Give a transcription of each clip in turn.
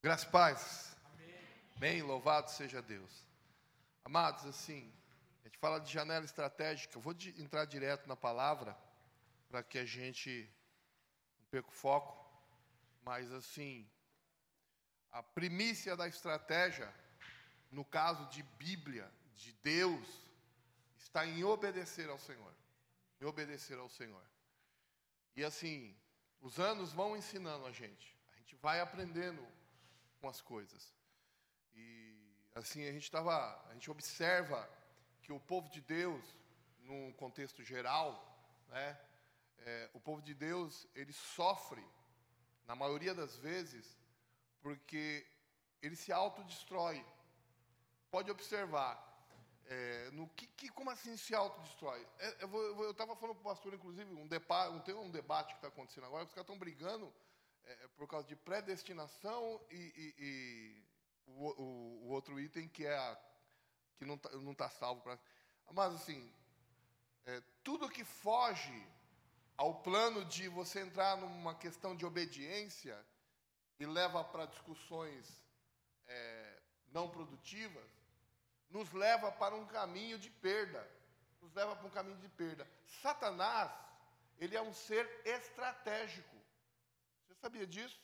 Graças e paz. Bem, louvado seja Deus. Amados, assim, a gente fala de janela estratégica. Eu vou de, entrar direto na palavra para que a gente não perca o foco. Mas, assim, a primícia da estratégia, no caso de Bíblia, de Deus, está em obedecer ao Senhor. Em obedecer ao Senhor. E assim, os anos vão ensinando a gente. A gente vai aprendendo com as coisas. E assim, a gente estava, a gente observa que o povo de Deus, num contexto geral, né, é, o povo de Deus, ele sofre, na maioria das vezes, porque ele se autodestrói. Pode observar, é, no que, que, como assim se autodestrói? É, eu estava falando para o pastor, inclusive, um, depa, tem um debate que está acontecendo agora, os caras estão brigando é, é, por causa de predestinação e, e, e o, o, o, outro item que é a, que não está não tá salvo. Mas, assim, é, tudo que foge ao plano de você entrar numa questão de obediência e leva para discussões é, não produtivas, nos leva para um caminho de perda. Nos leva para um caminho de perda. Satanás, ele é um ser estratégico. Sabia disso?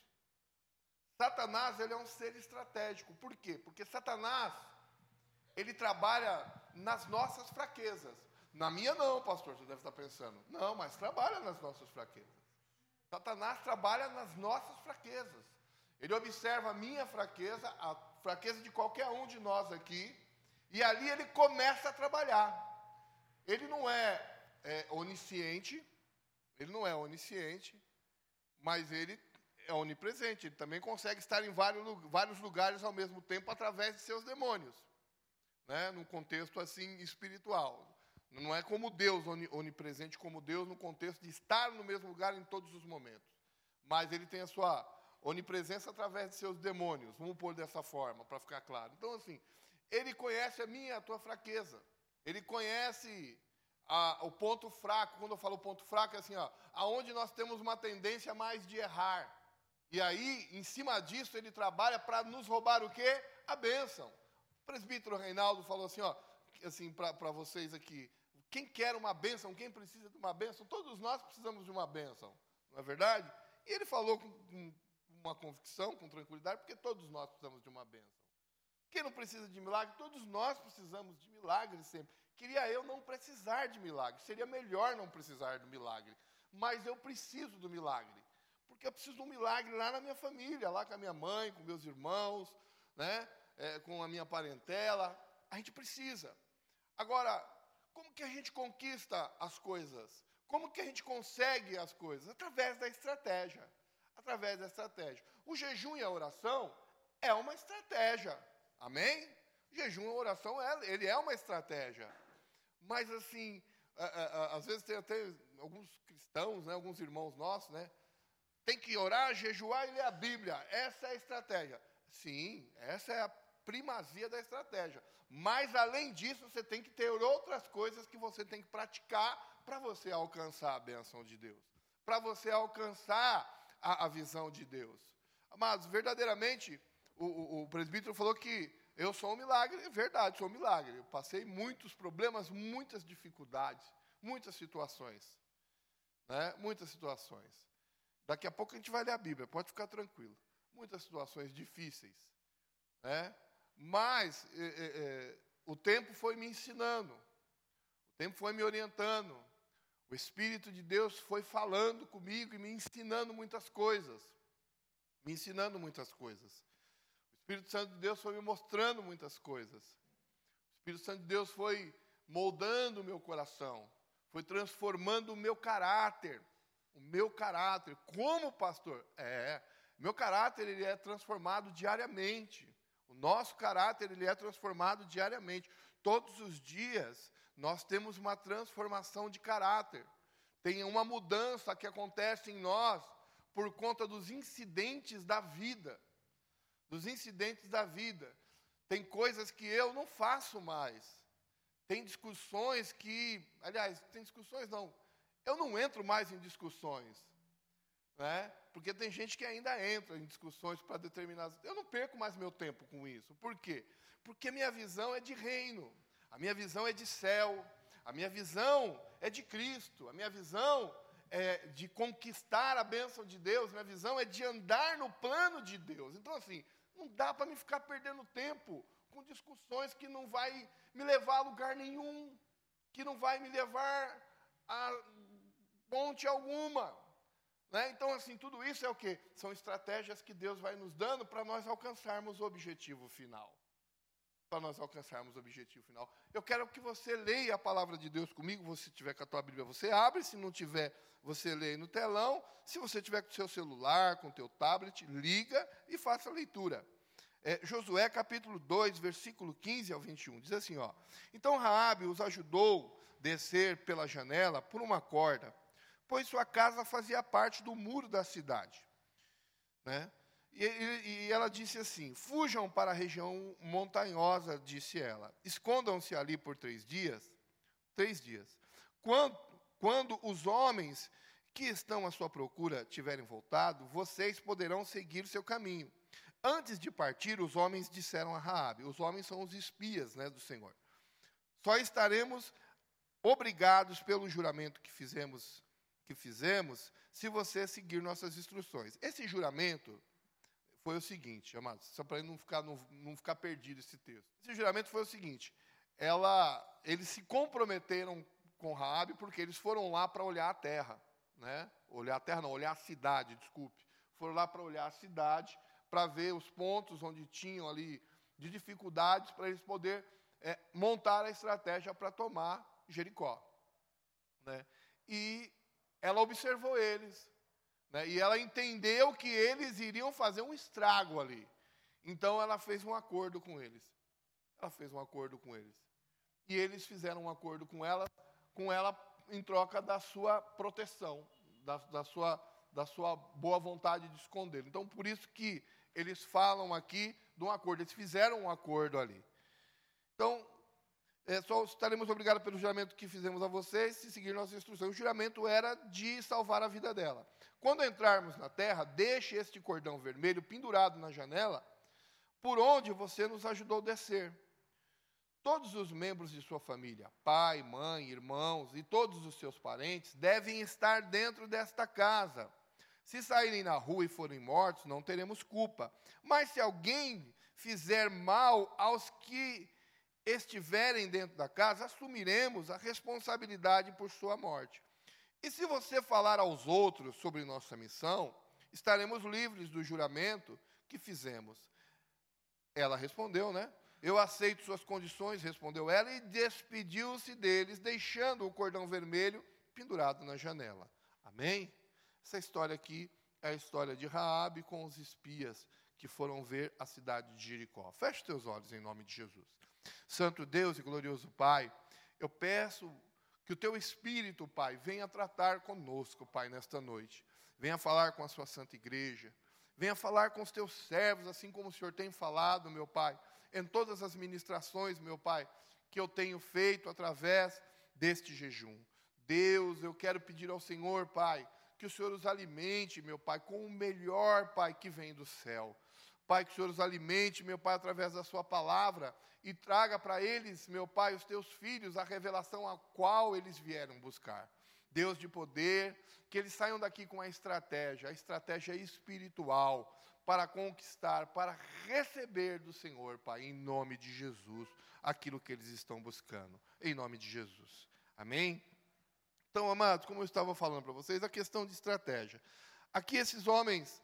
Satanás, ele é um ser estratégico. Por quê? Porque Satanás, ele trabalha nas nossas fraquezas. Na minha não, pastor, você deve estar pensando. Não, mas trabalha nas nossas fraquezas. Satanás trabalha nas nossas fraquezas. Ele observa a minha fraqueza, a fraqueza de qualquer um de nós aqui, e ali ele começa a trabalhar. Ele não é, é onisciente, ele não é onisciente, mas ele é onipresente. Ele também consegue estar em vários, lugares ao mesmo tempo através de seus demônios, né? num contexto assim espiritual. Não é como Deus, onipresente como Deus, no contexto de estar no mesmo lugar em todos os momentos. Mas ele tem a sua onipresença através de seus demônios. Vamos pôr dessa forma, para ficar claro. Então, assim, ele conhece a minha, a tua fraqueza. Ele conhece a, o ponto fraco. Quando eu falo ponto fraco, é assim, ó, aonde nós temos uma tendência mais de errar. E aí, em cima disso, ele trabalha para nos roubar o quê? A bênção. O presbítero Reinaldo falou assim, ó, assim, para vocês aqui. Quem quer uma bênção, quem precisa de uma bênção, todos nós precisamos de uma bênção, não é verdade? E ele falou com, com uma convicção, com tranquilidade, porque todos nós precisamos de uma bênção. Quem não precisa de milagre? Todos nós precisamos de milagre sempre. Queria eu não precisar de milagre. Seria melhor não precisar do milagre. Mas eu preciso do milagre. Porque eu preciso de um milagre lá na minha família, lá com a minha mãe, com meus irmãos, né? É, com a minha parentela. A gente precisa. Agora, como que a gente conquista as coisas? Como que a gente consegue as coisas? Através da estratégia. Através da estratégia. O jejum e a oração é uma estratégia. Amém? Jejum e oração, é, ele é uma estratégia. Mas, assim, às vezes tem até alguns cristãos, né, alguns irmãos nossos, né? Tem que orar, jejuar e ler a Bíblia. Essa é a estratégia. Sim, essa é a primazia da estratégia. Mas, além disso, você tem que ter outras coisas que você tem que praticar para você alcançar a benção de Deus. Para você alcançar a, a visão de Deus. Amados, verdadeiramente, o, o, o presbítero falou que eu sou um milagre, é verdade, sou um milagre. Eu passei muitos problemas, muitas dificuldades, muitas situações. Né? Muitas situações. Daqui a pouco a gente vai ler a Bíblia, pode ficar tranquilo. Muitas situações difíceis. Né? Mas é, é, é, o tempo foi me ensinando, o tempo foi me orientando. O Espírito de Deus foi falando comigo e me ensinando muitas coisas. Me ensinando muitas coisas. Espírito Santo de Deus foi me mostrando muitas coisas. O Espírito Santo de Deus foi moldando o meu coração, foi transformando o meu caráter. O meu caráter, como pastor? É, meu caráter ele é transformado diariamente. O nosso caráter ele é transformado diariamente. Todos os dias nós temos uma transformação de caráter. Tem uma mudança que acontece em nós por conta dos incidentes da vida dos incidentes da vida. Tem coisas que eu não faço mais. Tem discussões que, aliás, tem discussões não. Eu não entro mais em discussões, né? Porque tem gente que ainda entra em discussões para determinadas. Eu não perco mais meu tempo com isso. Por quê? Porque minha visão é de reino, a minha visão é de céu, a minha visão é de Cristo, a minha visão é de conquistar a bênção de Deus, minha visão é de andar no plano de Deus. Então, assim, não dá para me ficar perdendo tempo com discussões que não vai me levar a lugar nenhum, que não vai me levar a ponte alguma. Né? Então, assim, tudo isso é o que? São estratégias que Deus vai nos dando para nós alcançarmos o objetivo final para nós alcançarmos o objetivo final. Eu quero que você leia a palavra de Deus comigo. Se tiver com a tua Bíblia, você abre. Se não tiver, você lê no telão. Se você tiver com o seu celular, com o teu tablet, liga e faça a leitura. É, Josué capítulo 2, versículo 15 ao 21. Diz assim, ó. Então Raabe os ajudou descer pela janela por uma corda, pois sua casa fazia parte do muro da cidade. Né? E, e, e, ela disse assim: Fujam para a região montanhosa, disse ela. Escondam-se ali por três dias. Três dias. Quando, quando os homens que estão à sua procura tiverem voltado, vocês poderão seguir seu caminho. Antes de partir, os homens disseram a Raabe: Os homens são os espias né, do Senhor. Só estaremos obrigados pelo juramento que fizemos, que fizemos, se você seguir nossas instruções. Esse juramento foi o seguinte, amados, só para não ficar, não, não ficar perdido esse texto. Esse juramento foi o seguinte: ela, eles se comprometeram com Raabe porque eles foram lá para olhar a terra, né? Olhar a terra, não, olhar a cidade, desculpe. Foram lá para olhar a cidade, para ver os pontos onde tinham ali de dificuldades para eles poder é, montar a estratégia para tomar Jericó, né? E ela observou eles, né? E ela entendeu que eles iriam fazer um estrago ali. Então ela fez um acordo com eles. Ela fez um acordo com eles. E eles fizeram um acordo com ela, com ela em troca da sua proteção, da, da sua, da sua boa vontade de esconder. Então, por isso que eles falam aqui de um acordo. Eles fizeram um acordo ali. Então, é, só estaremos obrigados pelo juramento que fizemos a vocês se seguir nossas instruções. O juramento era de salvar a vida dela. Quando entrarmos na terra, deixe este cordão vermelho pendurado na janela, por onde você nos ajudou a descer. Todos os membros de sua família, pai, mãe, irmãos e todos os seus parentes, devem estar dentro desta casa. Se saírem na rua e forem mortos, não teremos culpa. Mas se alguém fizer mal aos que estiverem dentro da casa, assumiremos a responsabilidade por sua morte. E se você falar aos outros sobre nossa missão, estaremos livres do juramento que fizemos. Ela respondeu, né? Eu aceito suas condições, respondeu ela, e despediu-se deles, deixando o cordão vermelho pendurado na janela. Amém? Essa história aqui é a história de Raabe com os espias que foram ver a cidade de Jericó. Feche teus olhos em nome de Jesus. Santo Deus e glorioso Pai, eu peço que o teu Espírito, Pai, venha tratar conosco, Pai, nesta noite. Venha falar com a sua santa igreja. Venha falar com os teus servos, assim como o Senhor tem falado, meu Pai, em todas as ministrações, meu Pai, que eu tenho feito através deste jejum. Deus, eu quero pedir ao Senhor, Pai, que o Senhor os alimente, meu Pai, com o melhor, Pai, que vem do céu. Pai, que o Senhor os alimente, meu Pai, através da Sua palavra e traga para eles, meu Pai, os teus filhos, a revelação a qual eles vieram buscar. Deus de poder, que eles saiam daqui com a estratégia, a estratégia espiritual, para conquistar, para receber do Senhor, Pai, em nome de Jesus, aquilo que eles estão buscando, em nome de Jesus. Amém? Então, amados, como eu estava falando para vocês, a questão de estratégia. Aqui, esses homens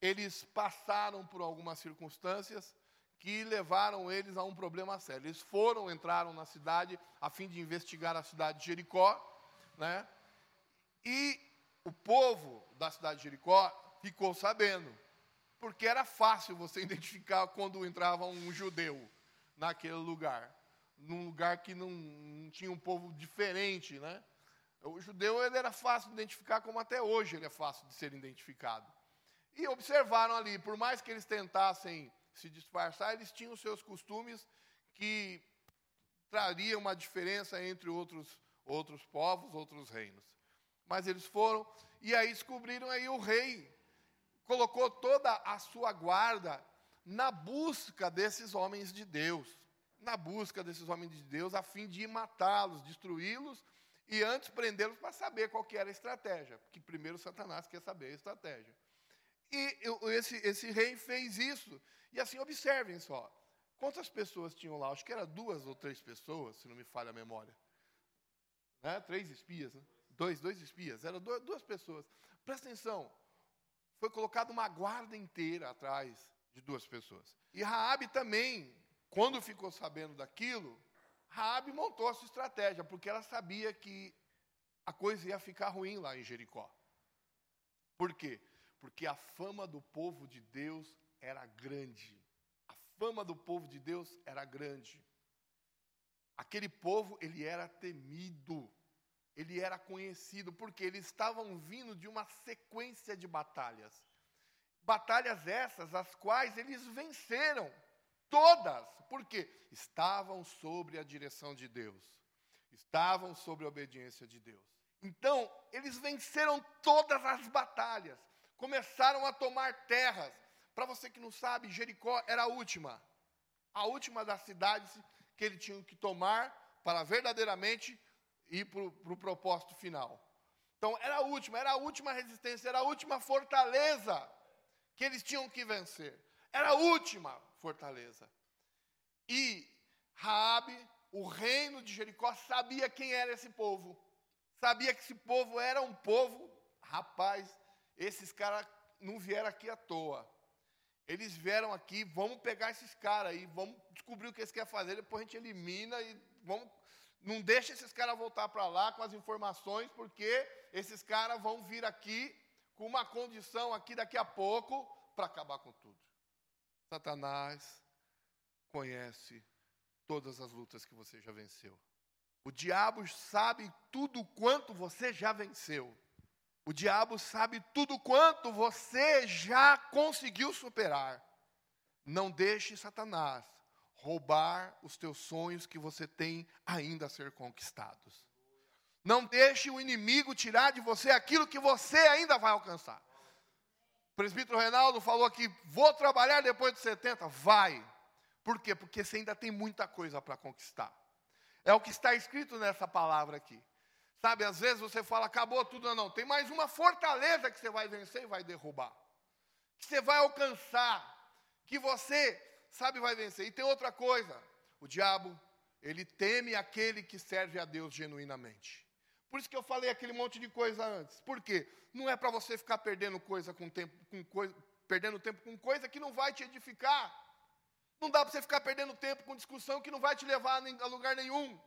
eles passaram por algumas circunstâncias que levaram eles a um problema sério. Eles foram, entraram na cidade a fim de investigar a cidade de Jericó, né? E o povo da cidade de Jericó ficou sabendo, porque era fácil você identificar quando entrava um judeu naquele lugar, num lugar que não, não tinha um povo diferente, né? O judeu ele era fácil de identificar, como até hoje ele é fácil de ser identificado. E observaram ali, por mais que eles tentassem se disfarçar, eles tinham seus costumes que trariam uma diferença entre outros, outros povos, outros reinos. Mas eles foram, e aí descobriram aí o rei colocou toda a sua guarda na busca desses homens de Deus, na busca desses homens de Deus, a fim de matá-los, destruí-los e antes prendê-los para saber qual que era a estratégia, porque primeiro Satanás quer saber a estratégia. E esse, esse rei fez isso. E assim, observem só. Quantas pessoas tinham lá? Acho que era duas ou três pessoas, se não me falha a memória. Né? Três espias, né? dois, dois espias, eram duas, duas pessoas. Presta atenção, foi colocada uma guarda inteira atrás de duas pessoas. E Raabe também, quando ficou sabendo daquilo, Raabe montou a sua estratégia, porque ela sabia que a coisa ia ficar ruim lá em Jericó. Por quê? Porque a fama do povo de Deus era grande. A fama do povo de Deus era grande. Aquele povo, ele era temido. Ele era conhecido porque eles estavam vindo de uma sequência de batalhas. Batalhas essas, as quais eles venceram. Todas. Por quê? Estavam sobre a direção de Deus. Estavam sobre a obediência de Deus. Então, eles venceram todas as batalhas. Começaram a tomar terras. Para você que não sabe, Jericó era a última. A última das cidades que eles tinham que tomar para verdadeiramente ir para o pro propósito final. Então, era a última, era a última resistência, era a última fortaleza que eles tinham que vencer. Era a última fortaleza. E Raabe, o reino de Jericó, sabia quem era esse povo. Sabia que esse povo era um povo, rapaz, esses caras não vieram aqui à toa. Eles vieram aqui, vamos pegar esses caras aí, vamos descobrir o que eles querem fazer, depois a gente elimina e vamos. Não deixa esses caras voltar para lá com as informações, porque esses caras vão vir aqui com uma condição aqui daqui a pouco para acabar com tudo. Satanás conhece todas as lutas que você já venceu. O diabo sabe tudo quanto você já venceu. O diabo sabe tudo quanto você já conseguiu superar. Não deixe Satanás roubar os teus sonhos que você tem ainda a ser conquistados. Não deixe o inimigo tirar de você aquilo que você ainda vai alcançar. O presbítero Reinaldo falou aqui: vou trabalhar depois de 70. Vai. Por quê? Porque você ainda tem muita coisa para conquistar. É o que está escrito nessa palavra aqui. Sabe, às vezes você fala, acabou tudo, não, não. Tem mais uma fortaleza que você vai vencer e vai derrubar. Que você vai alcançar. Que você, sabe, vai vencer. E tem outra coisa: o diabo, ele teme aquele que serve a Deus genuinamente. Por isso que eu falei aquele monte de coisa antes. Por quê? Não é para você ficar perdendo coisa com tempo, com coisa, perdendo tempo com coisa que não vai te edificar. Não dá para você ficar perdendo tempo com discussão que não vai te levar a lugar nenhum.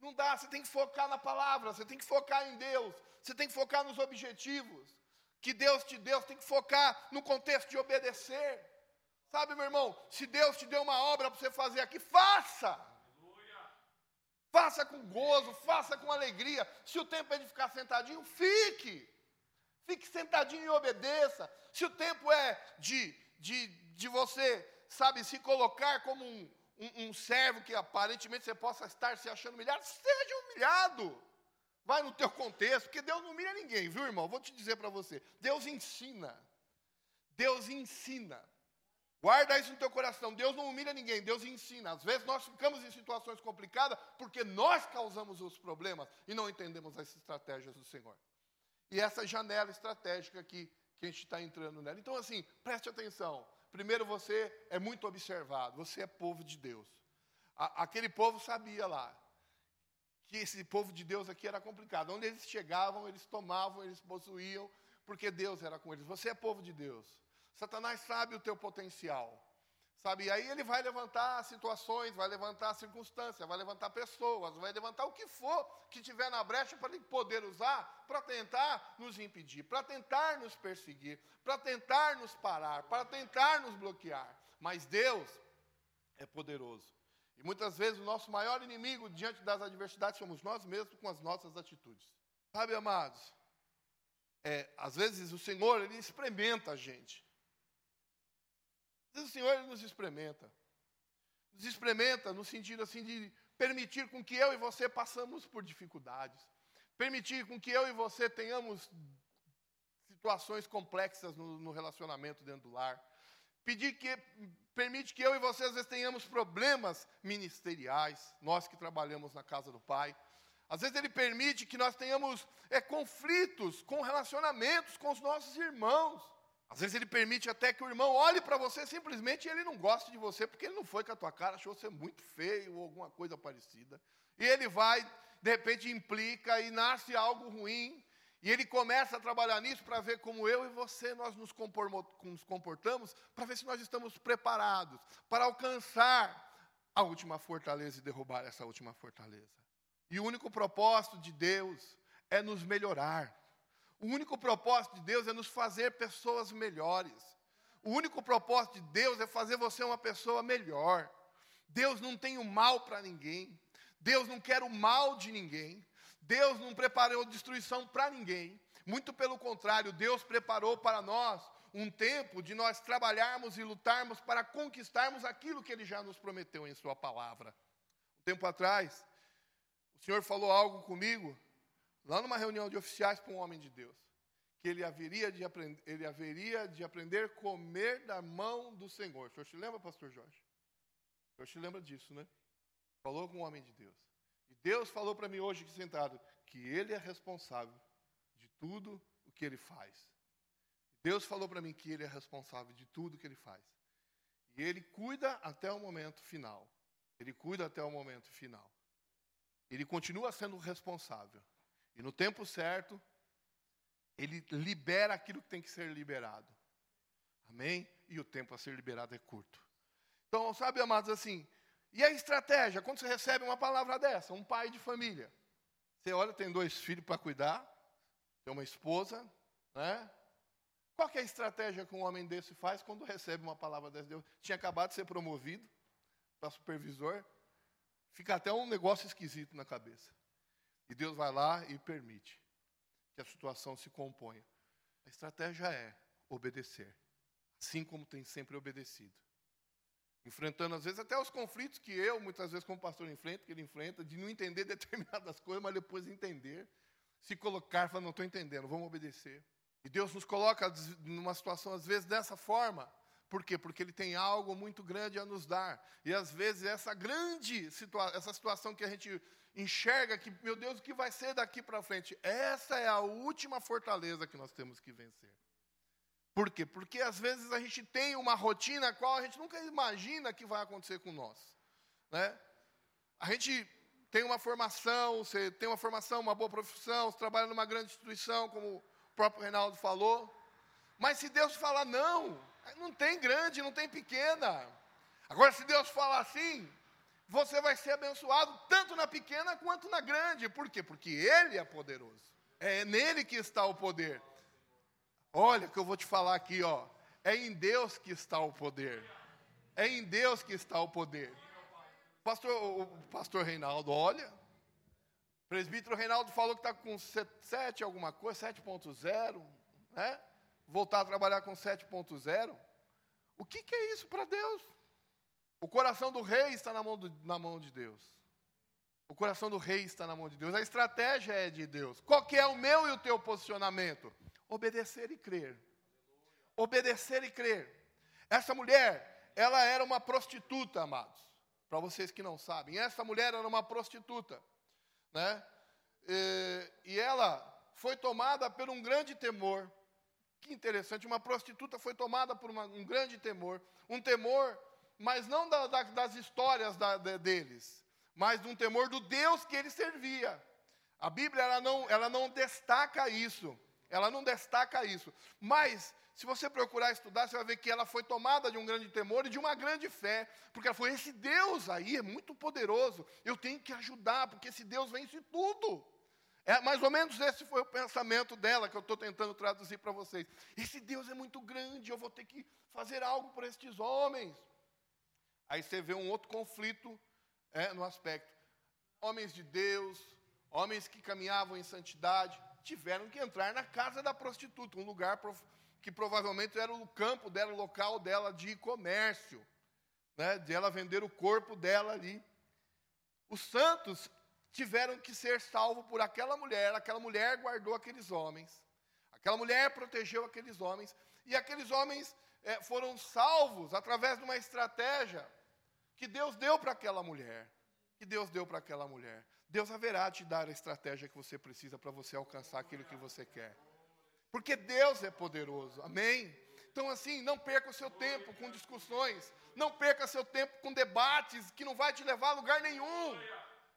Não dá, você tem que focar na palavra, você tem que focar em Deus, você tem que focar nos objetivos que Deus te deu, você tem que focar no contexto de obedecer. Sabe, meu irmão, se Deus te deu uma obra para você fazer aqui, faça. Faça com gozo, faça com alegria. Se o tempo é de ficar sentadinho, fique. Fique sentadinho e obedeça. Se o tempo é de, de, de você sabe, se colocar como um, um, um servo que aparentemente você possa estar se achando humilhado, seja humilhado. Vai no teu contexto, porque Deus não humilha ninguém, viu, irmão? Vou te dizer para você. Deus ensina. Deus ensina. Guarda isso no teu coração. Deus não humilha ninguém, Deus ensina. Às vezes nós ficamos em situações complicadas porque nós causamos os problemas e não entendemos as estratégias do Senhor. E essa janela estratégica aqui que a gente está entrando nela. Então, assim, preste atenção. Primeiro, você é muito observado, você é povo de Deus. A, aquele povo sabia lá que esse povo de Deus aqui era complicado. Onde eles chegavam, eles tomavam, eles possuíam, porque Deus era com eles. Você é povo de Deus. Satanás sabe o teu potencial. Sabe? E aí ele vai levantar situações, vai levantar circunstâncias, vai levantar pessoas, vai levantar o que for que tiver na brecha para ele poder usar para tentar nos impedir, para tentar nos perseguir, para tentar nos parar, para tentar nos bloquear. Mas Deus é poderoso. E muitas vezes o nosso maior inimigo diante das adversidades somos nós mesmos com as nossas atitudes. Sabe, amados? É, às vezes o Senhor ele experimenta a gente. Vezes o Senhor nos experimenta. Nos experimenta no sentido assim de permitir com que eu e você passamos por dificuldades. Permitir com que eu e você tenhamos situações complexas no, no relacionamento dentro do lar. Pedir que permite que eu e você às vezes tenhamos problemas ministeriais, nós que trabalhamos na casa do Pai. Às vezes ele permite que nós tenhamos é, conflitos com relacionamentos com os nossos irmãos. Às vezes ele permite até que o irmão olhe para você simplesmente e ele não goste de você porque ele não foi com a tua cara, achou você muito feio ou alguma coisa parecida. E ele vai, de repente implica e nasce algo ruim. E ele começa a trabalhar nisso para ver como eu e você nós nos comportamos, para ver se nós estamos preparados para alcançar a última fortaleza e derrubar essa última fortaleza. E o único propósito de Deus é nos melhorar. O único propósito de Deus é nos fazer pessoas melhores. O único propósito de Deus é fazer você uma pessoa melhor. Deus não tem o mal para ninguém. Deus não quer o mal de ninguém. Deus não preparou destruição para ninguém. Muito pelo contrário, Deus preparou para nós um tempo de nós trabalharmos e lutarmos para conquistarmos aquilo que Ele já nos prometeu em Sua palavra. Um tempo atrás, o Senhor falou algo comigo lá numa reunião de oficiais para um homem de Deus, que ele haveria de aprender, ele haveria de aprender a comer da mão do Senhor. O senhor se lembra, pastor Jorge? O senhor se lembra disso, né? Falou com um homem de Deus. E Deus falou para mim hoje sentado que ele é responsável de tudo o que ele faz. Deus falou para mim que ele é responsável de tudo o que ele faz. E ele cuida até o momento final. Ele cuida até o momento final. Ele continua sendo responsável. E no tempo certo, ele libera aquilo que tem que ser liberado. Amém? E o tempo a ser liberado é curto. Então, sabe, amados, assim, e a estratégia? Quando você recebe uma palavra dessa, um pai de família, você olha, tem dois filhos para cuidar, tem uma esposa, né? Qual é a estratégia que um homem desse faz quando recebe uma palavra dessa? Deus tinha acabado de ser promovido para supervisor, fica até um negócio esquisito na cabeça. E Deus vai lá e permite que a situação se componha. A estratégia é obedecer, assim como tem sempre obedecido. Enfrentando, às vezes, até os conflitos que eu, muitas vezes, como pastor, enfrento, que ele enfrenta, de não entender determinadas coisas, mas depois entender, se colocar, falar, não estou entendendo, vamos obedecer. E Deus nos coloca numa situação, às vezes, dessa forma. Por quê? Porque Ele tem algo muito grande a nos dar. E às vezes essa grande situação, essa situação que a gente enxerga que, meu Deus, o que vai ser daqui para frente? Essa é a última fortaleza que nós temos que vencer. Por quê? Porque às vezes a gente tem uma rotina a qual a gente nunca imagina que vai acontecer com nós. Né? A gente tem uma formação, você tem uma formação, uma boa profissão, você trabalha numa grande instituição, como o próprio Reinaldo falou. Mas se Deus falar não, não tem grande, não tem pequena. Agora, se Deus falar assim, você vai ser abençoado tanto na pequena quanto na grande. Por quê? Porque Ele é poderoso. É nele que está o poder. Olha o que eu vou te falar aqui, ó. É em Deus que está o poder. É em Deus que está o poder. Pastor, o pastor Reinaldo, olha. O presbítero Reinaldo falou que está com 7 alguma coisa, 7.0, né? Voltar a trabalhar com 7.0. O que, que é isso para Deus? O coração do rei está na mão, do, na mão de Deus. O coração do rei está na mão de Deus. A estratégia é de Deus. Qual que é o meu e o teu posicionamento? Obedecer e crer. Obedecer e crer. Essa mulher, ela era uma prostituta, amados. Para vocês que não sabem, essa mulher era uma prostituta, né? E, e ela foi tomada por um grande temor. Que interessante, uma prostituta foi tomada por uma, um grande temor, um temor mas não da, da, das histórias da, deles, mas de um temor do Deus que ele servia. A Bíblia ela não, ela não destaca isso, ela não destaca isso. Mas, se você procurar estudar, você vai ver que ela foi tomada de um grande temor e de uma grande fé, porque ela foi: esse Deus aí é muito poderoso, eu tenho que ajudar, porque esse Deus vence tudo. É, mais ou menos esse foi o pensamento dela que eu estou tentando traduzir para vocês. Esse Deus é muito grande, eu vou ter que fazer algo por estes homens. Aí você vê um outro conflito é, no aspecto. Homens de Deus, homens que caminhavam em santidade, tiveram que entrar na casa da prostituta, um lugar que provavelmente era o campo dela, o local dela de comércio, né, de ela vender o corpo dela ali. Os santos tiveram que ser salvos por aquela mulher, aquela mulher guardou aqueles homens, Aquela mulher protegeu aqueles homens, e aqueles homens é, foram salvos através de uma estratégia que Deus deu para aquela mulher. Que Deus deu para aquela mulher. Deus haverá de dar a estratégia que você precisa para você alcançar aquilo que você quer. Porque Deus é poderoso, amém? Então, assim, não perca o seu tempo com discussões, não perca seu tempo com debates que não vai te levar a lugar nenhum.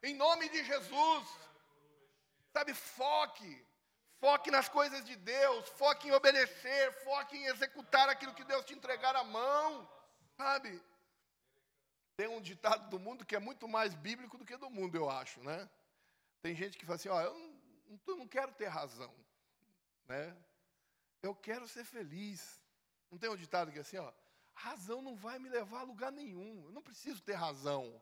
Em nome de Jesus. Sabe, foque. Foque nas coisas de Deus, foque em obedecer, foque em executar aquilo que Deus te entregar à mão. Sabe? Tem um ditado do mundo que é muito mais bíblico do que do mundo, eu acho, né? Tem gente que fala assim, ó, eu não, não quero ter razão, né? Eu quero ser feliz. Não tem um ditado que é assim, ó, razão não vai me levar a lugar nenhum. Eu não preciso ter razão.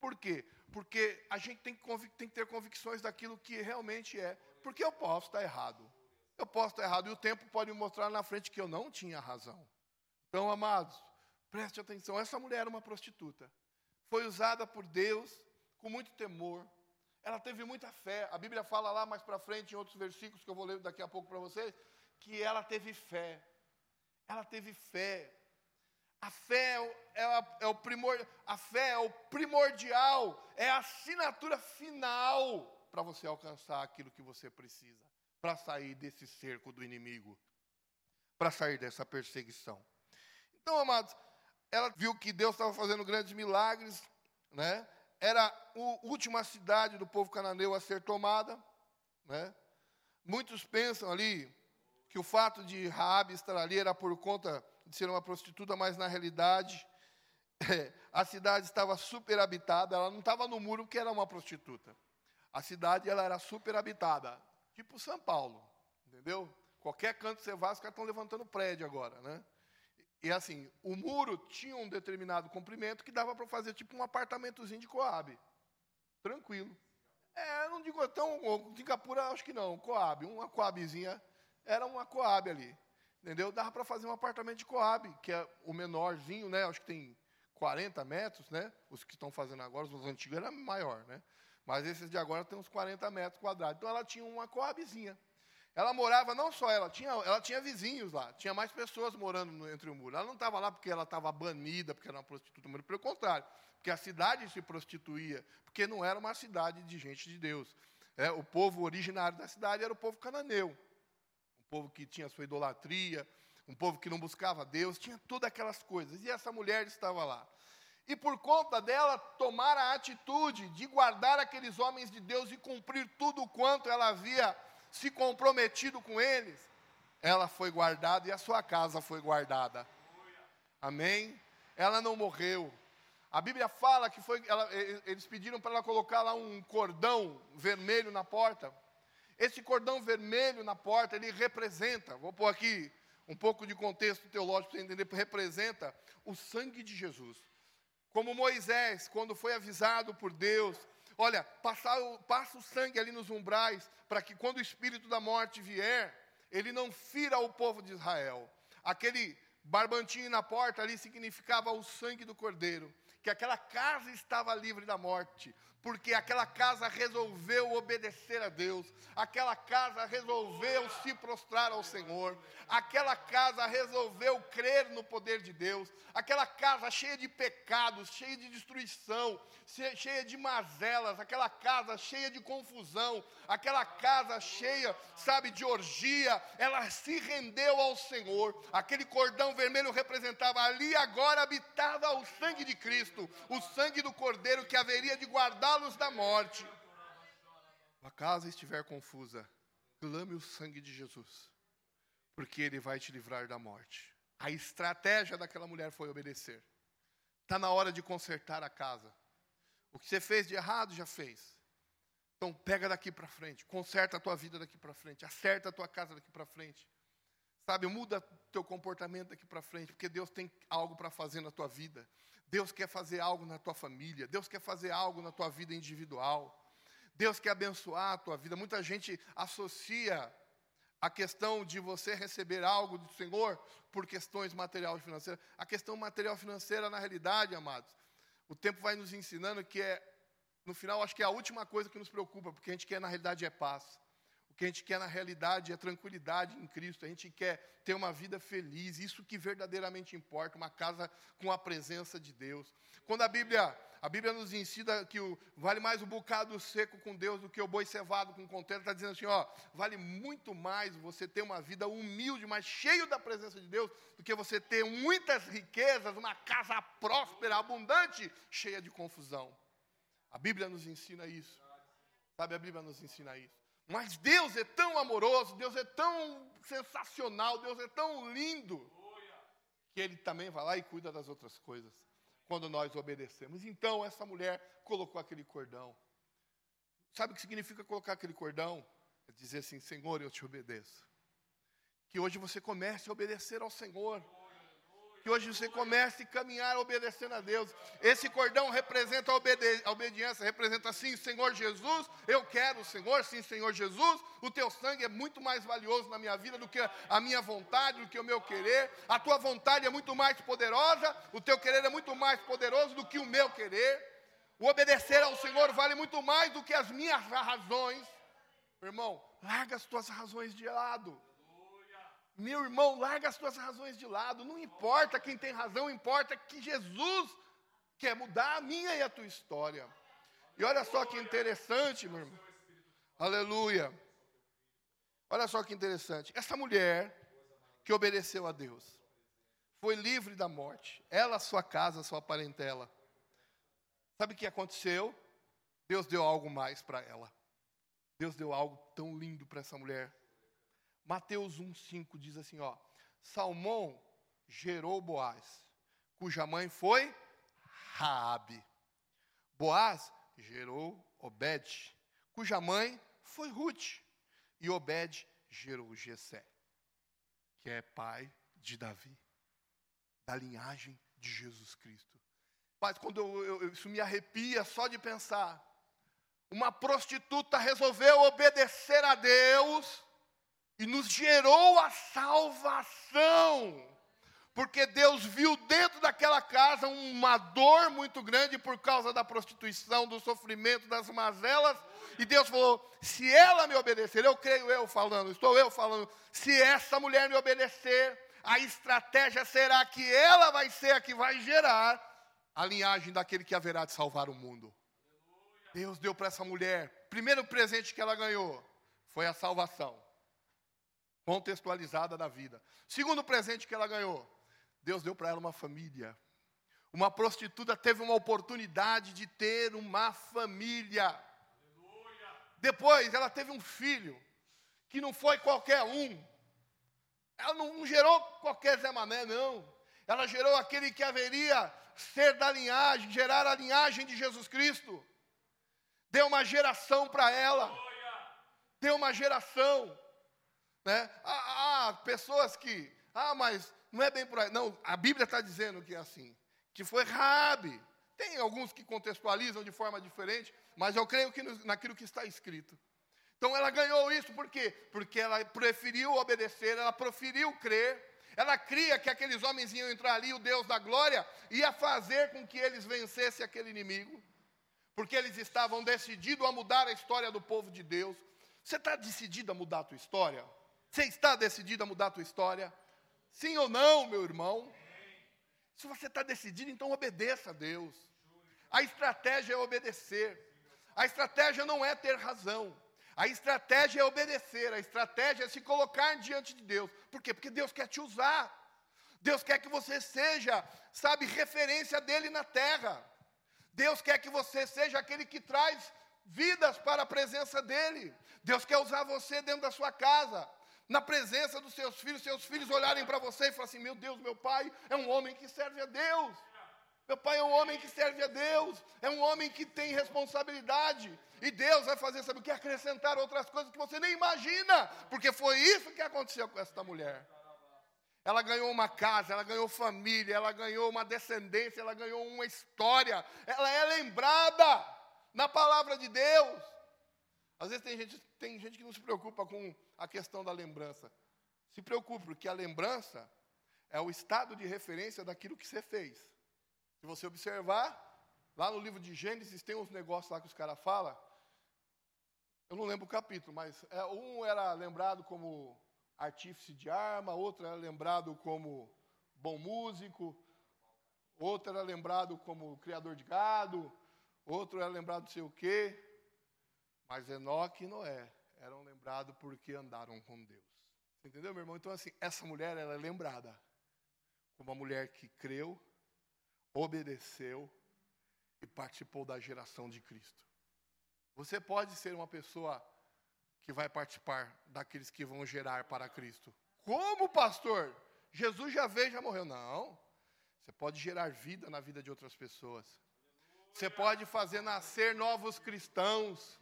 Por quê? Porque a gente tem que, tem que ter convicções daquilo que realmente é. Porque eu posso estar errado. Eu posso estar errado. E o tempo pode me mostrar na frente que eu não tinha razão. Então, amados, preste atenção. Essa mulher era uma prostituta. Foi usada por Deus com muito temor. Ela teve muita fé. A Bíblia fala lá mais para frente, em outros versículos que eu vou ler daqui a pouco para vocês, que ela teve fé. Ela teve fé. A fé é, a, é o primor, a fé é o primordial, é a assinatura final para você alcançar aquilo que você precisa, para sair desse cerco do inimigo, para sair dessa perseguição. Então, amados, ela viu que Deus estava fazendo grandes milagres, né? Era a última cidade do povo cananeu a ser tomada, né? Muitos pensam ali que o fato de Raabe estar ali era por conta de ser uma prostituta, mas na realidade é, a cidade estava super habitada, ela não estava no muro porque era uma prostituta. A cidade ela era super habitada, tipo São Paulo, entendeu? Qualquer canto que você vá, os caras estão levantando prédio agora, né? E assim, o muro tinha um determinado comprimento que dava para fazer tipo um apartamentozinho de Coab. Tranquilo. É, não digo tão. Singapura, acho que não. Coab, uma Coabzinha. Era uma Coab ali. Entendeu? Dava para fazer um apartamento de Coab, que é o menorzinho, né? Acho que tem 40 metros, né? Os que estão fazendo agora, os antigos eram maior, né? Mas esses de agora tem uns 40 metros quadrados. Então ela tinha uma Coabzinha. Ela morava, não só ela, tinha, ela tinha vizinhos lá, tinha mais pessoas morando no, entre o muro. Ela não estava lá porque ela estava banida, porque era uma prostituta, mas pelo contrário, porque a cidade se prostituía, porque não era uma cidade de gente de Deus. É, o povo originário da cidade era o povo cananeu povo que tinha sua idolatria, um povo que não buscava Deus, tinha todas aquelas coisas. E essa mulher estava lá. E por conta dela tomar a atitude de guardar aqueles homens de Deus e cumprir tudo quanto ela havia se comprometido com eles, ela foi guardada e a sua casa foi guardada. Amém? Ela não morreu. A Bíblia fala que foi, ela, eles pediram para ela colocar lá um cordão vermelho na porta, esse cordão vermelho na porta, ele representa, vou pôr aqui um pouco de contexto teológico para você entender, representa o sangue de Jesus. Como Moisés, quando foi avisado por Deus, olha, passa o, passa o sangue ali nos umbrais, para que quando o espírito da morte vier, ele não fira o povo de Israel. Aquele barbantinho na porta ali significava o sangue do cordeiro, que aquela casa estava livre da morte porque aquela casa resolveu obedecer a Deus, aquela casa resolveu se prostrar ao Senhor, aquela casa resolveu crer no poder de Deus, aquela casa cheia de pecados, cheia de destruição, cheia de mazelas, aquela casa cheia de confusão, aquela casa cheia, sabe, de orgia, ela se rendeu ao Senhor. Aquele cordão vermelho representava ali agora habitava o sangue de Cristo, o sangue do Cordeiro que haveria de guardar livrá-los da morte. A casa estiver confusa, clame o sangue de Jesus, porque ele vai te livrar da morte. A estratégia daquela mulher foi obedecer. Está na hora de consertar a casa. O que você fez de errado, já fez. Então pega daqui para frente, conserta a tua vida daqui para frente, acerta a tua casa daqui para frente. Sabe, muda teu comportamento daqui para frente, porque Deus tem algo para fazer na tua vida. Deus quer fazer algo na tua família, Deus quer fazer algo na tua vida individual. Deus quer abençoar a tua vida. Muita gente associa a questão de você receber algo do Senhor por questões material e financeiras. A questão material financeira, na realidade, amados, o tempo vai nos ensinando que é, no final, acho que é a última coisa que nos preocupa, porque a gente quer, na realidade, é paz. Que a gente quer na realidade é tranquilidade em Cristo, a gente quer ter uma vida feliz, isso que verdadeiramente importa, uma casa com a presença de Deus. Quando a Bíblia, a Bíblia nos ensina que o, vale mais o bocado seco com Deus do que o boi cevado com contento, está dizendo assim, ó, vale muito mais você ter uma vida humilde, mas cheio da presença de Deus, do que você ter muitas riquezas, uma casa próspera, abundante, cheia de confusão. A Bíblia nos ensina isso. Sabe, a Bíblia nos ensina isso. Mas Deus é tão amoroso, Deus é tão sensacional, Deus é tão lindo, que Ele também vai lá e cuida das outras coisas, quando nós obedecemos. Então, essa mulher colocou aquele cordão. Sabe o que significa colocar aquele cordão? É dizer assim: Senhor, eu te obedeço. Que hoje você comece a obedecer ao Senhor que hoje você comece a caminhar obedecendo a Deus. Esse cordão representa a, obedi a obediência, representa sim, Senhor Jesus, eu quero o Senhor, sim, Senhor Jesus, o teu sangue é muito mais valioso na minha vida do que a minha vontade, do que o meu querer. A tua vontade é muito mais poderosa, o teu querer é muito mais poderoso do que o meu querer. O obedecer ao Senhor vale muito mais do que as minhas razões. Irmão, larga as tuas razões de lado. Meu irmão, larga as tuas razões de lado. Não importa quem tem razão, importa que Jesus quer mudar a minha e a tua história. E olha só que interessante, meu irmão. Aleluia. Olha só que interessante. Essa mulher que obedeceu a Deus foi livre da morte. Ela, sua casa, sua parentela. Sabe o que aconteceu? Deus deu algo mais para ela. Deus deu algo tão lindo para essa mulher. Mateus 1,5 diz assim: ó, Salmão gerou Boaz, cuja mãe foi Raabe. Boaz gerou Obed, cuja mãe foi Ruth. E Obed gerou Jessé, que é pai de Davi, da linhagem de Jesus Cristo. Mas quando eu, eu, isso me arrepia só de pensar. Uma prostituta resolveu obedecer a Deus e nos gerou a salvação. Porque Deus viu dentro daquela casa uma dor muito grande por causa da prostituição, do sofrimento, das mazelas. E Deus falou: se ela me obedecer, eu creio eu falando, estou eu falando, se essa mulher me obedecer, a estratégia será que ela vai ser a que vai gerar a linhagem daquele que haverá de salvar o mundo. Deus deu para essa mulher, primeiro presente que ela ganhou foi a salvação contextualizada da vida. Segundo presente que ela ganhou, Deus deu para ela uma família. Uma prostituta teve uma oportunidade de ter uma família. Aleluia. Depois ela teve um filho, que não foi qualquer um. Ela não gerou qualquer Zé Mané, não. Ela gerou aquele que haveria ser da linhagem, gerar a linhagem de Jesus Cristo. Deu uma geração para ela. Deu uma geração. Né? Há, há pessoas que, ah, mas não é bem por aí. Não, a Bíblia está dizendo que é assim. Que foi Rabi. Tem alguns que contextualizam de forma diferente, mas eu creio que naquilo que está escrito. Então ela ganhou isso por quê? Porque ela preferiu obedecer, ela preferiu crer, ela cria que aqueles homens iam entrar ali, o Deus da glória ia fazer com que eles vencessem aquele inimigo, porque eles estavam decididos a mudar a história do povo de Deus. Você está decidido a mudar a tua história? Você está decidido a mudar a tua história? Sim ou não, meu irmão? Se você está decidido, então obedeça a Deus. A estratégia é obedecer. A estratégia não é ter razão. A estratégia é obedecer. A estratégia é se colocar diante de Deus. Por quê? Porque Deus quer te usar. Deus quer que você seja, sabe, referência dele na terra. Deus quer que você seja aquele que traz vidas para a presença dele. Deus quer usar você dentro da sua casa na presença dos seus filhos, seus filhos olharem para você e falarem assim: meu Deus, meu pai é um homem que serve a Deus. Meu pai é um homem que serve a Deus, é um homem que tem responsabilidade. E Deus vai fazer, sabe o que? Acrescentar outras coisas que você nem imagina, porque foi isso que aconteceu com esta mulher. Ela ganhou uma casa, ela ganhou família, ela ganhou uma descendência, ela ganhou uma história. Ela é lembrada na palavra de Deus. Às vezes tem gente, tem gente que não se preocupa com a questão da lembrança. Se preocupe, porque a lembrança é o estado de referência daquilo que você fez. Se você observar, lá no livro de Gênesis tem uns negócios lá que os caras falam. Eu não lembro o capítulo, mas é, um era lembrado como artífice de arma, outro era lembrado como bom músico, outro era lembrado como criador de gado, outro era lembrado não sei o quê. Mas Enoque e Noé eram lembrados porque andaram com Deus. Você entendeu, meu irmão? Então, assim, essa mulher ela é lembrada como uma mulher que creu, obedeceu e participou da geração de Cristo. Você pode ser uma pessoa que vai participar daqueles que vão gerar para Cristo. Como pastor? Jesus já veio, já morreu. Não. Você pode gerar vida na vida de outras pessoas. Você pode fazer nascer novos cristãos.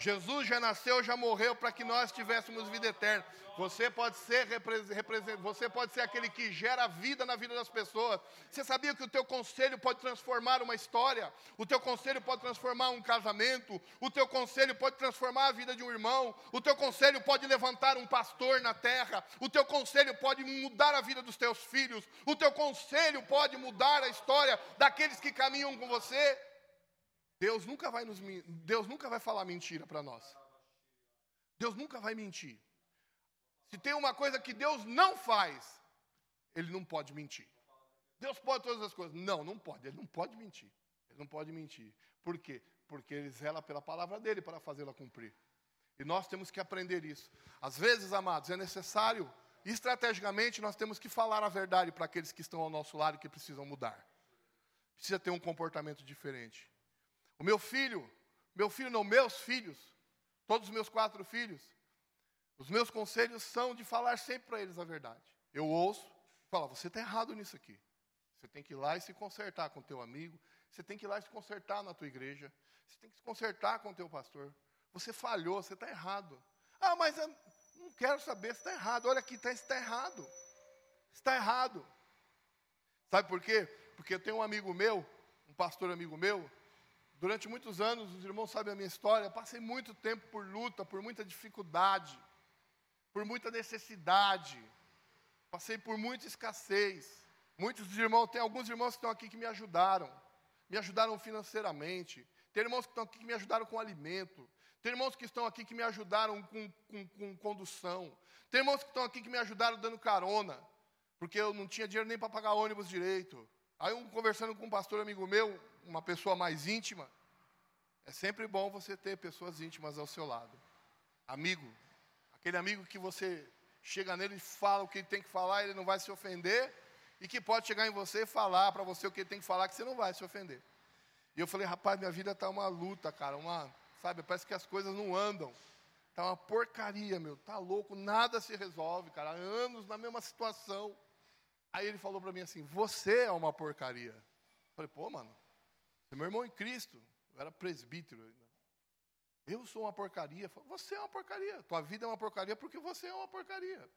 Jesus já nasceu, já morreu para que nós tivéssemos vida eterna. Você pode ser você pode ser aquele que gera vida na vida das pessoas. Você sabia que o teu conselho pode transformar uma história? O teu conselho pode transformar um casamento? O teu conselho pode transformar a vida de um irmão? O teu conselho pode levantar um pastor na terra? O teu conselho pode mudar a vida dos teus filhos? O teu conselho pode mudar a história daqueles que caminham com você? Deus nunca vai nos Deus nunca vai falar mentira para nós. Deus nunca vai mentir. Se tem uma coisa que Deus não faz, ele não pode mentir. Deus pode todas as coisas. Não, não pode. Ele não pode mentir. Ele não pode mentir. Por quê? Porque ele zela pela palavra dele para fazê-la cumprir. E nós temos que aprender isso. Às vezes, amados, é necessário, estrategicamente, nós temos que falar a verdade para aqueles que estão ao nosso lado e que precisam mudar. Precisa ter um comportamento diferente. O meu filho, meu filho não, meus filhos, todos os meus quatro filhos, os meus conselhos são de falar sempre para eles a verdade. Eu ouço, falo, você está errado nisso aqui. Você tem que ir lá e se consertar com teu amigo, você tem que ir lá e se consertar na tua igreja, você tem que se consertar com teu pastor. Você falhou, você está errado. Ah, mas eu não quero saber, você está errado. Olha aqui, tá, está errado. Está errado. Sabe por quê? Porque eu tenho um amigo meu, um pastor amigo meu, Durante muitos anos, os irmãos sabem a minha história, passei muito tempo por luta, por muita dificuldade, por muita necessidade, passei por muita escassez. Muitos irmãos, tem alguns irmãos que estão aqui que me ajudaram, me ajudaram financeiramente, tem irmãos que estão aqui que me ajudaram com alimento, tem irmãos que estão aqui que me ajudaram com, com, com condução, tem irmãos que estão aqui que me ajudaram dando carona, porque eu não tinha dinheiro nem para pagar ônibus direito. Aí, um, conversando com um pastor amigo meu, uma pessoa mais íntima, é sempre bom você ter pessoas íntimas ao seu lado. Amigo, aquele amigo que você chega nele e fala o que ele tem que falar, ele não vai se ofender, e que pode chegar em você e falar para você o que ele tem que falar, que você não vai se ofender. E eu falei, rapaz, minha vida está uma luta, cara, uma, sabe, parece que as coisas não andam. Está uma porcaria, meu, tá louco, nada se resolve, cara, anos na mesma situação. Aí ele falou para mim assim: Você é uma porcaria. Eu falei, pô, mano, meu irmão em Cristo. Eu era presbítero ainda. Eu sou uma porcaria. Você é uma porcaria. Tua vida é uma porcaria porque você é uma porcaria.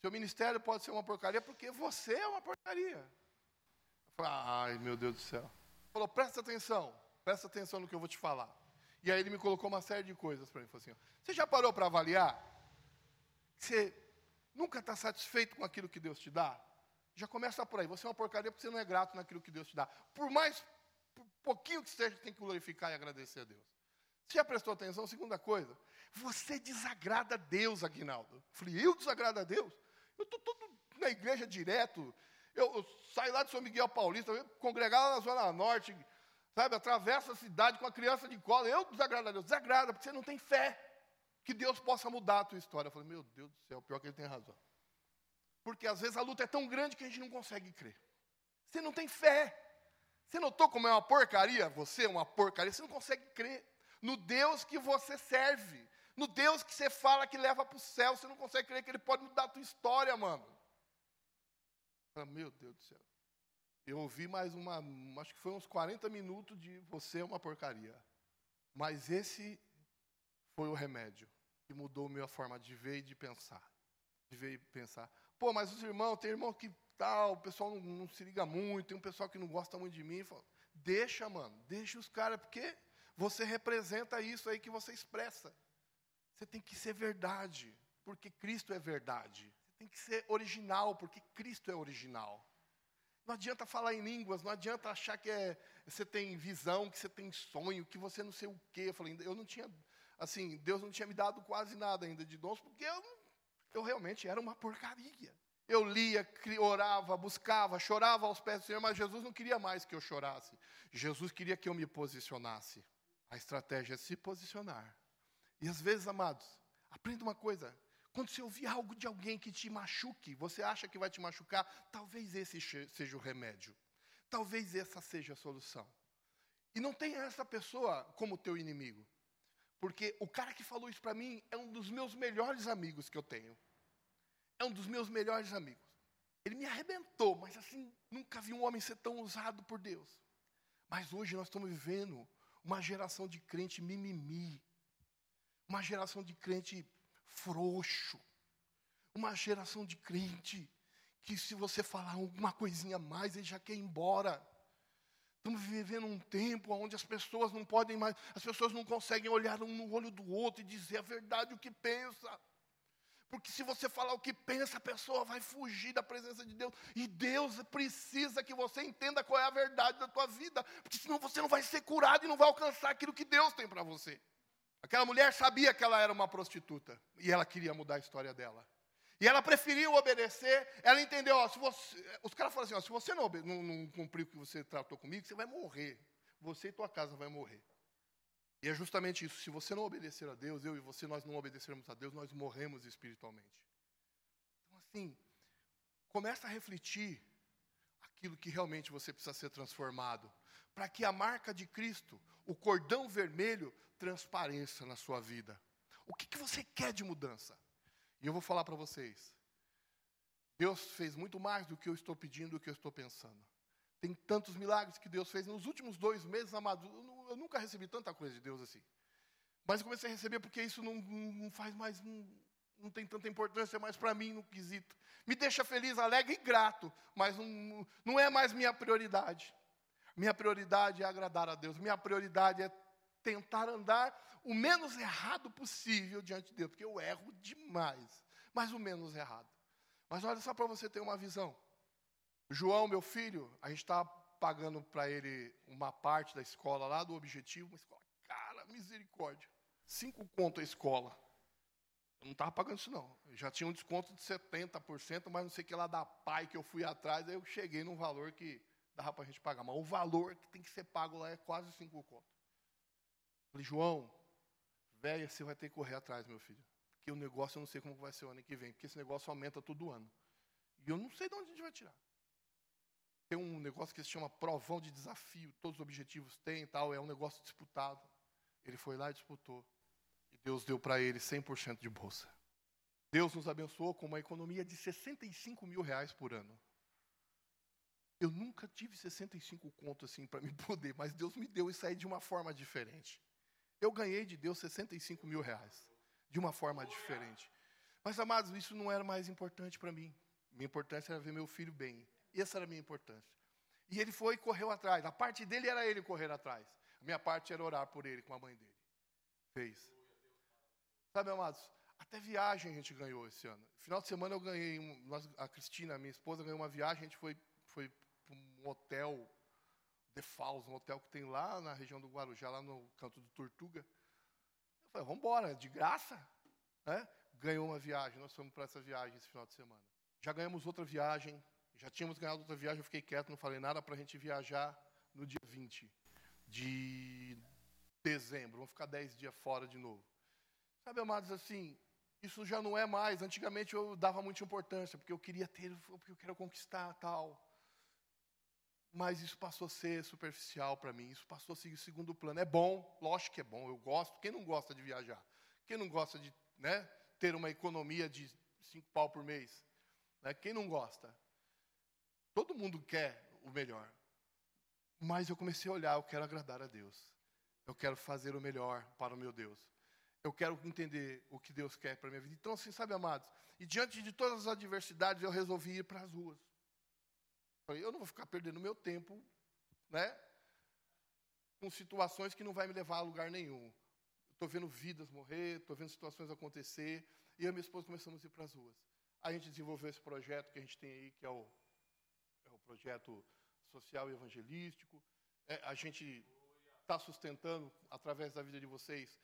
Seu ministério pode ser uma porcaria porque você é uma porcaria. Eu falei, ai meu Deus do céu. Ele falou, presta atenção, presta atenção no que eu vou te falar. E aí ele me colocou uma série de coisas para mim. Falou assim: Você já parou para avaliar? Você nunca está satisfeito com aquilo que Deus te dá? Já começa por aí. Você é uma porcaria porque você não é grato naquilo que Deus te dá. Por mais pouquinho que seja, tem que glorificar e agradecer a Deus. Você já prestou atenção? Segunda coisa, você desagrada a Deus, Aguinaldo. Eu falei, eu desagrado a Deus? Eu estou todo na igreja direto. Eu, eu, saio lá de São Miguel Paulista, lá na Zona Norte, sabe? Atravesso a cidade com a criança de cola. Eu desagrado a Deus. Desagrada, porque você não tem fé que Deus possa mudar a tua história. Eu falei, meu Deus do céu, pior que ele tem razão. Porque às vezes a luta é tão grande que a gente não consegue crer. Você não tem fé. Você notou como é uma porcaria? Você é uma porcaria. Você não consegue crer no Deus que você serve. No Deus que você fala que leva para o céu. Você não consegue crer que Ele pode mudar a tua história, mano. Meu Deus do céu. Eu ouvi mais uma, acho que foi uns 40 minutos de você é uma porcaria. Mas esse foi o remédio que mudou a minha forma de ver e de pensar. De ver e pensar. Pô, mas os irmãos, tem irmão que tal, o pessoal não, não, se liga muito, tem um pessoal que não gosta muito de mim. Fala, deixa, mano, deixa os caras, porque você representa isso aí que você expressa. Você tem que ser verdade, porque Cristo é verdade. Você tem que ser original, porque Cristo é original. Não adianta falar em línguas, não adianta achar que é, você tem visão, que você tem sonho, que você não sei o quê. Eu falei, eu não tinha assim, Deus não tinha me dado quase nada ainda de dons, porque eu, eu realmente era uma porcaria. Eu lia, orava, buscava, chorava aos pés do Senhor, mas Jesus não queria mais que eu chorasse. Jesus queria que eu me posicionasse. A estratégia é se posicionar. E às vezes, amados, aprenda uma coisa: quando você ouvir algo de alguém que te machuque, você acha que vai te machucar, talvez esse seja o remédio. Talvez essa seja a solução. E não tenha essa pessoa como teu inimigo. Porque o cara que falou isso para mim é um dos meus melhores amigos que eu tenho. É um dos meus melhores amigos. Ele me arrebentou, mas assim, nunca vi um homem ser tão usado por Deus. Mas hoje nós estamos vivendo uma geração de crente mimimi. Uma geração de crente frouxo. Uma geração de crente que se você falar alguma coisinha a mais, ele já quer ir embora. Estamos vivendo um tempo onde as pessoas não podem mais, as pessoas não conseguem olhar um no olho do outro e dizer a verdade, o que pensa. Porque se você falar o que pensa, a pessoa vai fugir da presença de Deus. E Deus precisa que você entenda qual é a verdade da tua vida. Porque senão você não vai ser curado e não vai alcançar aquilo que Deus tem para você. Aquela mulher sabia que ela era uma prostituta e ela queria mudar a história dela. E ela preferiu obedecer, ela entendeu, ó, se você, os caras falam assim, ó, se você não, não, não cumprir o que você tratou comigo, você vai morrer. Você e tua casa vai morrer. E é justamente isso, se você não obedecer a Deus, eu e você, nós não obedecermos a Deus, nós morremos espiritualmente. Então, assim, começa a refletir aquilo que realmente você precisa ser transformado, para que a marca de Cristo, o cordão vermelho, transpareça na sua vida. O que, que você quer de mudança? E eu vou falar para vocês. Deus fez muito mais do que eu estou pedindo, do que eu estou pensando. Tem tantos milagres que Deus fez nos últimos dois meses, amados. Eu, eu nunca recebi tanta coisa de Deus assim. Mas eu comecei a receber porque isso não, não faz mais, não, não tem tanta importância mais para mim no quesito. Me deixa feliz, alegre e grato, mas não, não é mais minha prioridade. Minha prioridade é agradar a Deus. Minha prioridade é tentar andar o menos errado possível diante de Deus, porque eu erro demais, mas o menos errado. Mas olha só para você ter uma visão. João, meu filho, a gente está pagando para ele uma parte da escola lá, do objetivo, uma escola, cara, misericórdia. Cinco conto a escola. Eu não estava pagando isso, não. Eu já tinha um desconto de 70%, mas não sei o que lá da pai que eu fui atrás, aí eu cheguei num valor que dava para a gente pagar. Mas o valor que tem que ser pago lá é quase cinco conto. Falei, João, velho, você vai ter que correr atrás, meu filho. Porque o negócio eu não sei como vai ser o ano que vem, porque esse negócio aumenta todo ano. E eu não sei de onde a gente vai tirar. Tem um negócio que se chama provão de desafio, todos os objetivos têm e tal, é um negócio disputado. Ele foi lá e disputou. E Deus deu para ele 100% de bolsa. Deus nos abençoou com uma economia de 65 mil reais por ano. Eu nunca tive 65 contos assim para me poder, mas Deus me deu isso aí de uma forma diferente. Eu ganhei de Deus 65 mil reais, de uma forma diferente. Mas, amados, isso não era mais importante para mim. Minha importância era ver meu filho bem. Essa era a minha importância. E ele foi e correu atrás. A parte dele era ele correr atrás. A minha parte era orar por ele com a mãe dele. Fez. Sabe, amados, até viagem a gente ganhou esse ano. Final de semana eu ganhei, nós, a Cristina, minha esposa, ganhou uma viagem, a gente foi, foi para um hotel The Falls, um hotel que tem lá na região do Guarujá, lá no canto do Tortuga. Eu falei, vamos embora, de graça. Né? Ganhou uma viagem, nós fomos para essa viagem esse final de semana. Já ganhamos outra viagem, já tínhamos ganhado outra viagem, eu fiquei quieto, não falei nada para a gente viajar no dia 20 de dezembro. Vamos ficar 10 dias fora de novo. Sabe, amados, assim, isso já não é mais. Antigamente eu dava muita importância, porque eu queria ter, porque eu quero conquistar tal. Mas isso passou a ser superficial para mim, isso passou a seguir o segundo plano. É bom, lógico que é bom, eu gosto. Quem não gosta de viajar? Quem não gosta de né, ter uma economia de cinco pau por mês? Né? Quem não gosta? Todo mundo quer o melhor. Mas eu comecei a olhar, eu quero agradar a Deus. Eu quero fazer o melhor para o meu Deus. Eu quero entender o que Deus quer para a minha vida. Então, assim, sabe, amados? E diante de todas as adversidades, eu resolvi ir para as ruas. Eu não vou ficar perdendo meu tempo, né? Com situações que não vai me levar a lugar nenhum. Estou vendo vidas morrer, estou vendo situações acontecer. E eu e minha esposa começamos a ir para as ruas. A gente desenvolveu esse projeto que a gente tem aí, que é o, é o projeto social e evangelístico. É, a gente está sustentando, através da vida de vocês,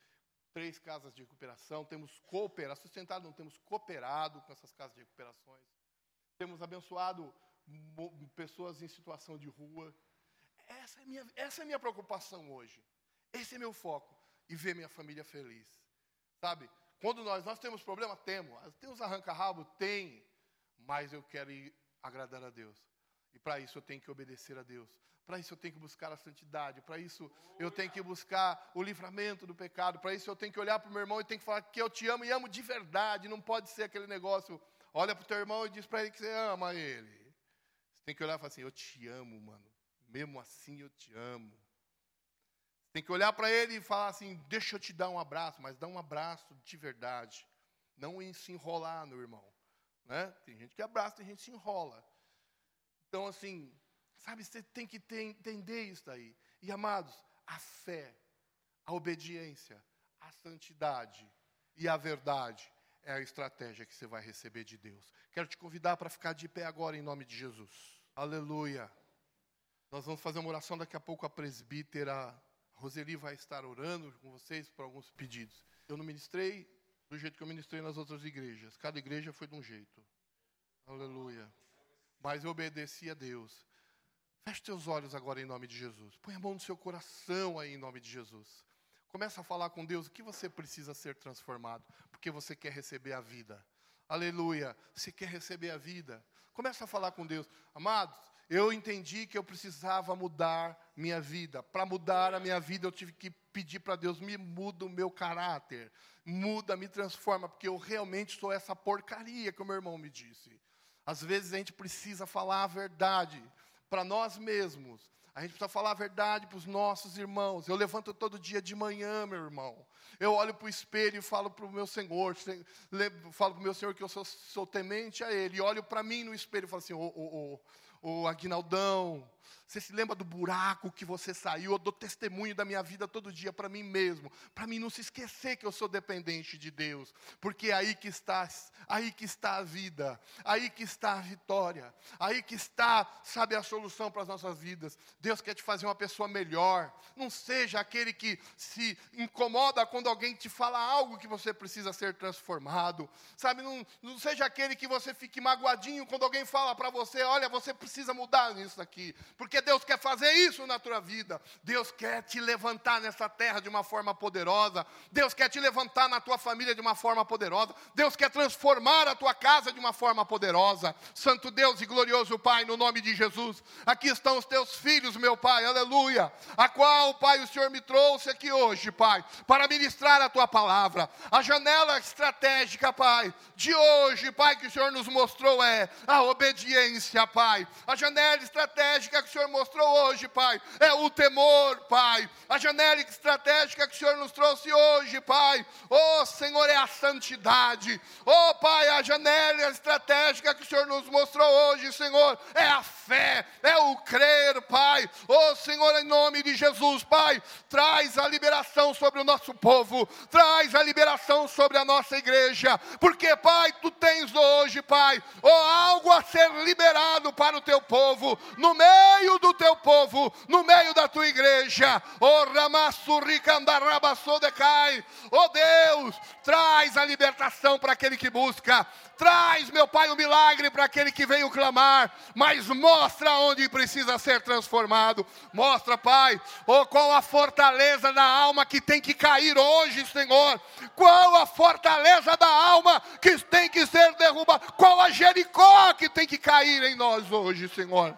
três casas de recuperação, temos cooperado, sustentado, não temos cooperado com essas casas de recuperações. Temos abençoado pessoas em situação de rua. Essa é, minha, essa é minha preocupação hoje. Esse é meu foco. E ver minha família feliz. Sabe? Quando nós, nós temos problema, temos. Temos arranca-rabo? Tem. Mas eu quero ir agradar a Deus. E para isso eu tenho que obedecer a Deus. Para isso eu tenho que buscar a santidade. Para isso eu tenho que buscar o livramento do pecado. Para isso eu tenho que olhar para o meu irmão e tenho que falar que eu te amo e amo de verdade. Não pode ser aquele negócio. Olha para o teu irmão e diz para ele que você ama ele. Tem que olhar e falar assim: Eu te amo, mano. Mesmo assim eu te amo. Tem que olhar para ele e falar assim: Deixa eu te dar um abraço, mas dá um abraço de verdade. Não se enrolar no irmão. Né? Tem gente que abraça, tem gente que se enrola. Então, assim, sabe, você tem que ter, entender isso daí. E, amados, a fé, a obediência, a santidade e a verdade é a estratégia que você vai receber de Deus. Quero te convidar para ficar de pé agora em nome de Jesus. Aleluia. Nós vamos fazer uma oração daqui a pouco. A presbítera Roseli vai estar orando com vocês por alguns pedidos. Eu não ministrei do jeito que eu ministrei nas outras igrejas. Cada igreja foi de um jeito. Aleluia mas eu obedeci a Deus. Feche teus olhos agora em nome de Jesus. Põe a mão no seu coração aí em nome de Jesus. Começa a falar com Deus o que você precisa ser transformado, porque você quer receber a vida. Aleluia. Você quer receber a vida. Começa a falar com Deus. Amados, eu entendi que eu precisava mudar minha vida. Para mudar a minha vida, eu tive que pedir para Deus: me muda o meu caráter, muda, me transforma, porque eu realmente sou essa porcaria que o meu irmão me disse. Às vezes a gente precisa falar a verdade para nós mesmos. A gente precisa falar a verdade para os nossos irmãos. Eu levanto todo dia de manhã, meu irmão. Eu olho para o espelho e falo para o meu Senhor, falo para o meu Senhor que eu sou, sou temente a Ele. E olho para mim no espelho e falo assim: Ô, ô, ô, ô Aguinaldão, você se lembra do buraco que você saiu? Eu dou testemunho da minha vida todo dia para mim mesmo, para mim não se esquecer que eu sou dependente de Deus, porque é aí que está, aí que está a vida, aí que está a vitória, aí que está, sabe, a solução para as nossas vidas. Deus quer te fazer uma pessoa melhor. Não seja aquele que se incomoda quando alguém te fala algo que você precisa ser transformado. Sabe, não, não seja aquele que você fique magoadinho quando alguém fala para você, olha, você precisa mudar nisso aqui, porque Deus quer fazer isso na tua vida. Deus quer te levantar nessa terra de uma forma poderosa. Deus quer te levantar na tua família de uma forma poderosa. Deus quer transformar a tua casa de uma forma poderosa. Santo Deus e glorioso Pai, no nome de Jesus, aqui estão os teus filhos, meu Pai, aleluia. A qual, Pai, o Senhor me trouxe aqui hoje, Pai, para ministrar a tua palavra. A janela estratégica, Pai, de hoje, Pai, que o Senhor nos mostrou é a obediência, Pai. A janela estratégica que o Senhor mostrou hoje, Pai, é o temor, Pai. A janela estratégica que o Senhor nos trouxe hoje, Pai, oh Senhor, é a santidade. Oh Pai, a janela estratégica que o Senhor nos mostrou hoje, Senhor, é a fé, é o crer, Pai. Oh Senhor, em nome de Jesus, Pai, traz a liberação sobre o nosso povo, traz a liberação sobre a nossa igreja, porque, Pai, tu tens hoje, Pai, oh, algo a ser liberado para o teu povo, no meio do teu povo, no meio da tua igreja. Oh, oh Deus, traz a libertação para aquele que busca. Traz, meu Pai, o um milagre para aquele que veio clamar, mas mostra onde precisa ser transformado. Mostra, Pai, oh, qual a fortaleza da alma que tem que cair hoje, Senhor. Qual a fortaleza da alma que tem que ser derrubada. Qual a Jericó que tem que cair em nós hoje, Senhor